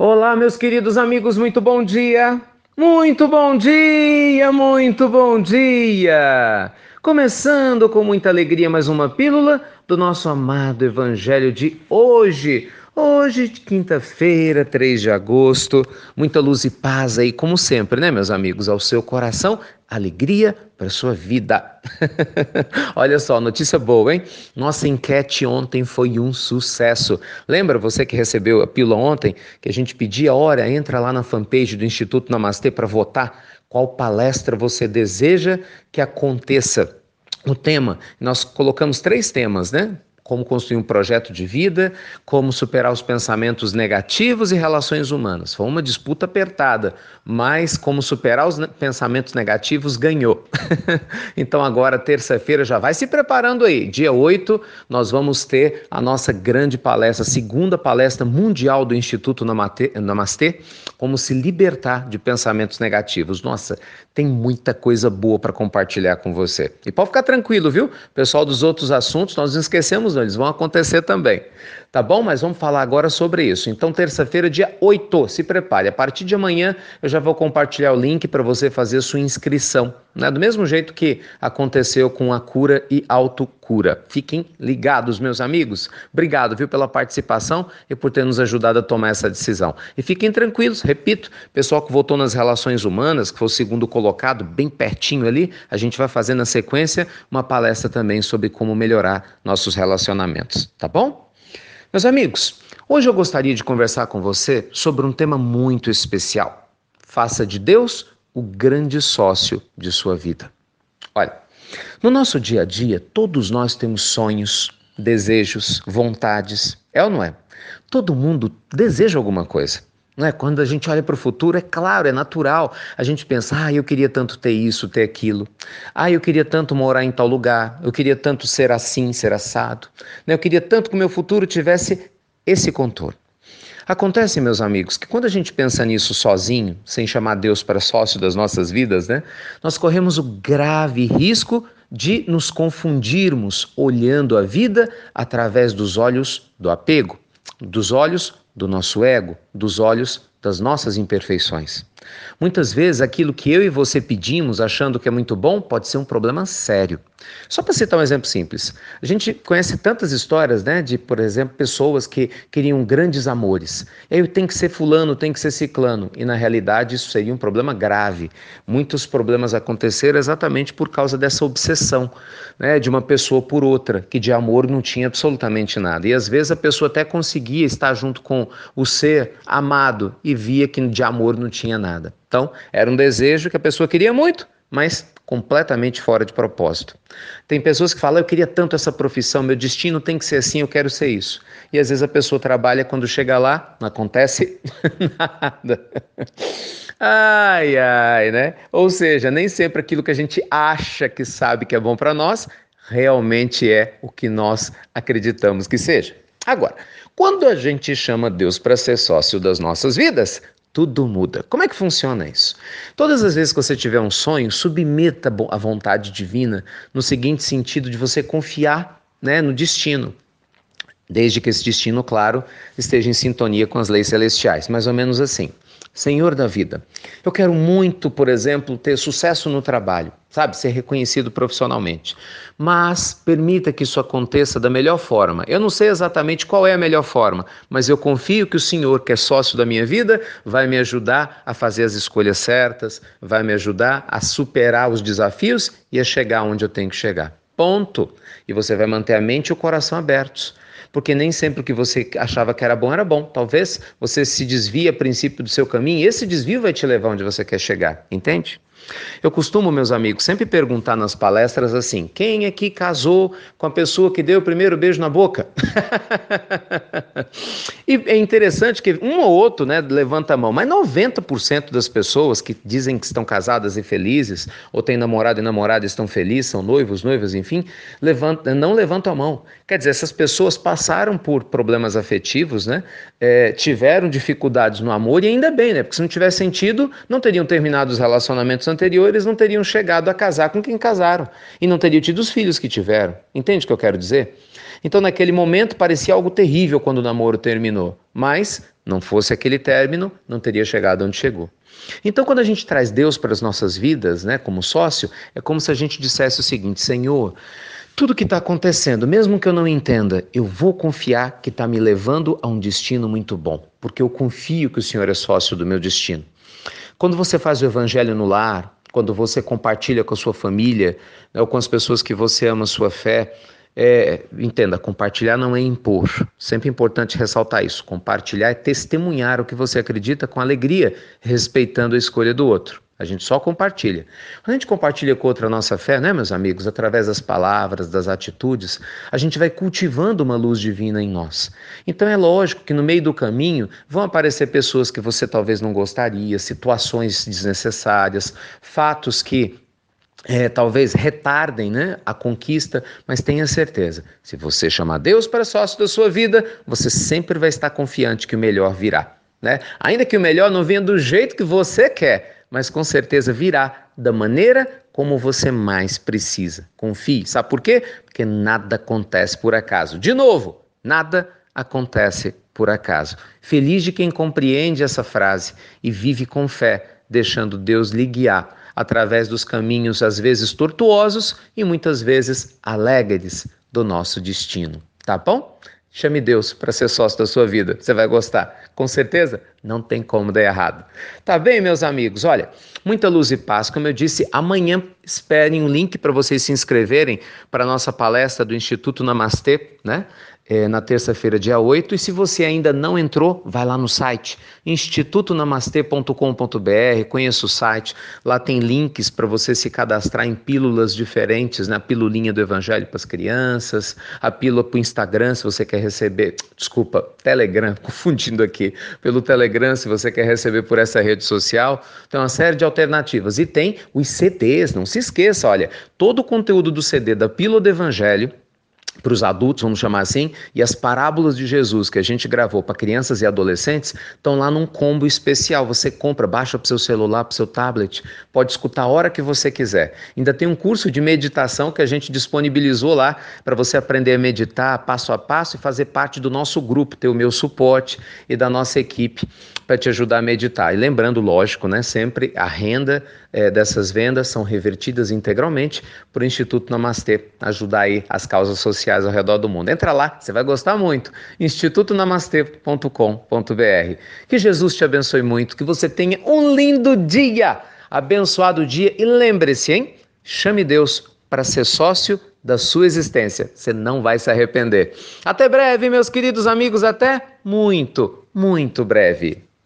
Olá, meus queridos amigos, muito bom dia! Muito bom dia, muito bom dia! Começando com muita alegria mais uma pílula do nosso amado Evangelho de hoje. Hoje, quinta-feira, 3 de agosto, muita luz e paz aí, como sempre, né, meus amigos? Ao seu coração, alegria para sua vida. Olha só, notícia boa, hein? Nossa enquete ontem foi um sucesso. Lembra você que recebeu a pílula ontem, que a gente pedia, hora, entra lá na fanpage do Instituto Namastê para votar qual palestra você deseja que aconteça. O tema, nós colocamos três temas, né? Como construir um projeto de vida, como superar os pensamentos negativos e relações humanas. Foi uma disputa apertada, mas como superar os pensamentos negativos ganhou. então agora terça-feira já vai se preparando aí. Dia 8 nós vamos ter a nossa grande palestra, segunda palestra mundial do Instituto Namastê, como se libertar de pensamentos negativos. Nossa, tem muita coisa boa para compartilhar com você. E pode ficar tranquilo, viu? Pessoal dos outros assuntos, nós não esquecemos eles vão acontecer também. Tá bom? Mas vamos falar agora sobre isso. Então, terça-feira, dia 8, se prepare. A partir de amanhã eu já vou compartilhar o link para você fazer sua inscrição. Né? Do mesmo jeito que aconteceu com a cura e autocura. Fiquem ligados, meus amigos. Obrigado, viu, pela participação e por ter nos ajudado a tomar essa decisão. E fiquem tranquilos, repito, pessoal que votou nas relações humanas, que foi o segundo colocado, bem pertinho ali, a gente vai fazer na sequência uma palestra também sobre como melhorar nossos relacionamentos. Tá bom? Meus amigos, hoje eu gostaria de conversar com você sobre um tema muito especial. Faça de Deus o grande sócio de sua vida. Olha, no nosso dia a dia, todos nós temos sonhos, desejos, vontades. É ou não é? Todo mundo deseja alguma coisa. É? Quando a gente olha para o futuro, é claro, é natural. A gente pensa, ah, eu queria tanto ter isso, ter aquilo. Ah, eu queria tanto morar em tal lugar. Eu queria tanto ser assim, ser assado. Né? Eu queria tanto que o meu futuro tivesse esse contorno. Acontece, meus amigos, que quando a gente pensa nisso sozinho, sem chamar Deus para sócio das nossas vidas, né, nós corremos o grave risco de nos confundirmos olhando a vida através dos olhos do apego, dos olhos do nosso ego, dos olhos das nossas imperfeições. Muitas vezes aquilo que eu e você pedimos achando que é muito bom pode ser um problema sério. Só para citar um exemplo simples, a gente conhece tantas histórias, né, de, por exemplo, pessoas que queriam grandes amores. E aí que ser fulano, tem que ser ciclano, e na realidade isso seria um problema grave. Muitos problemas aconteceram exatamente por causa dessa obsessão, né, de uma pessoa por outra, que de amor não tinha absolutamente nada. E às vezes a pessoa até conseguia estar junto com o ser amado e via que de amor não tinha nada. Então, era um desejo que a pessoa queria muito, mas completamente fora de propósito. Tem pessoas que falam: Eu queria tanto essa profissão, meu destino tem que ser assim, eu quero ser isso. E às vezes a pessoa trabalha, quando chega lá, não acontece nada. Ai, ai, né? Ou seja, nem sempre aquilo que a gente acha que sabe que é bom para nós realmente é o que nós acreditamos que seja. Agora, quando a gente chama Deus para ser sócio das nossas vidas, tudo muda. Como é que funciona isso? Todas as vezes que você tiver um sonho, submeta a vontade divina no seguinte sentido de você confiar né, no destino. Desde que esse destino, claro, esteja em sintonia com as leis celestiais, mais ou menos assim. Senhor da vida, eu quero muito, por exemplo, ter sucesso no trabalho, sabe, ser reconhecido profissionalmente. Mas permita que isso aconteça da melhor forma. Eu não sei exatamente qual é a melhor forma, mas eu confio que o Senhor, que é sócio da minha vida, vai me ajudar a fazer as escolhas certas, vai me ajudar a superar os desafios e a chegar onde eu tenho que chegar. Ponto. E você vai manter a mente e o coração abertos porque nem sempre o que você achava que era bom era bom. Talvez você se desvie a princípio do seu caminho e esse desvio vai te levar onde você quer chegar, entende? Eu costumo, meus amigos, sempre perguntar nas palestras assim: quem é que casou com a pessoa que deu o primeiro beijo na boca? e é interessante que um ou outro né, levanta a mão, mas 90% das pessoas que dizem que estão casadas e felizes, ou têm namorado e namorada e estão felizes, são noivos, noivas, enfim, levanta, não levantam a mão. Quer dizer, essas pessoas passaram por problemas afetivos, né? É, tiveram dificuldades no amor e ainda bem, né? Porque se não tivesse sentido, não teriam terminado os relacionamentos anteriores não teriam chegado a casar com quem casaram e não teriam tido os filhos que tiveram. Entende o que eu quero dizer? Então, naquele momento, parecia algo terrível quando o namoro terminou, mas Não fosse aquele término, não teria chegado onde chegou. Então, quando a gente traz Deus para as nossas vidas, né, como sócio, é como se a gente dissesse o seguinte: Senhor, tudo que está acontecendo, mesmo que eu não entenda, eu vou confiar que está me levando a um destino muito bom, porque eu confio que o Senhor é sócio do meu destino. Quando você faz o evangelho no lar, quando você compartilha com a sua família, né, ou com as pessoas que você ama a sua fé, é, entenda, compartilhar não é impor. Sempre é importante ressaltar isso. Compartilhar é testemunhar o que você acredita com alegria, respeitando a escolha do outro. A gente só compartilha. Quando a gente compartilha com outra a nossa fé, né, meus amigos, através das palavras, das atitudes, a gente vai cultivando uma luz divina em nós. Então é lógico que no meio do caminho vão aparecer pessoas que você talvez não gostaria, situações desnecessárias, fatos que é, talvez retardem né, a conquista, mas tenha certeza, se você chamar Deus para sócio da sua vida, você sempre vai estar confiante que o melhor virá. Né? Ainda que o melhor não venha do jeito que você quer, mas com certeza virá da maneira como você mais precisa. Confie. Sabe por quê? Porque nada acontece por acaso. De novo, nada acontece por acaso. Feliz de quem compreende essa frase e vive com fé, deixando Deus lhe guiar através dos caminhos às vezes tortuosos e muitas vezes alegres do nosso destino. Tá bom? Chame Deus para ser sócio da sua vida. Você vai gostar. Com certeza, não tem como dar errado. Tá bem, meus amigos? Olha, muita luz e paz. Como eu disse, amanhã esperem um link para vocês se inscreverem para a nossa palestra do Instituto Namastê, né? É, na terça-feira, dia 8. E se você ainda não entrou, vai lá no site institutonamastê.com.br, conheça o site. Lá tem links para você se cadastrar em pílulas diferentes, na né? pilulinha do Evangelho para as crianças, a pílula para o Instagram, se você quer receber, desculpa, Telegram, confundindo aqui, pelo Telegram, se você quer receber por essa rede social. Tem uma série de alternativas. E tem os CDs, não se esqueça, olha, todo o conteúdo do CD da Pílula do Evangelho para os adultos, vamos chamar assim, e as parábolas de Jesus que a gente gravou para crianças e adolescentes estão lá num combo especial. Você compra, baixa para o seu celular, para o seu tablet, pode escutar a hora que você quiser. Ainda tem um curso de meditação que a gente disponibilizou lá para você aprender a meditar passo a passo e fazer parte do nosso grupo, ter o meu suporte e da nossa equipe para te ajudar a meditar. E lembrando, lógico, né, sempre a renda é, dessas vendas são revertidas integralmente para o Instituto Namastê, ajudar aí as causas sociais ao redor do mundo. Entra lá, você vai gostar muito. institutonamastê.com.br. Que Jesus te abençoe muito, que você tenha um lindo dia, abençoado dia e lembre-se, hein? Chame Deus para ser sócio da sua existência. Você não vai se arrepender. Até breve, meus queridos amigos, até muito, muito breve.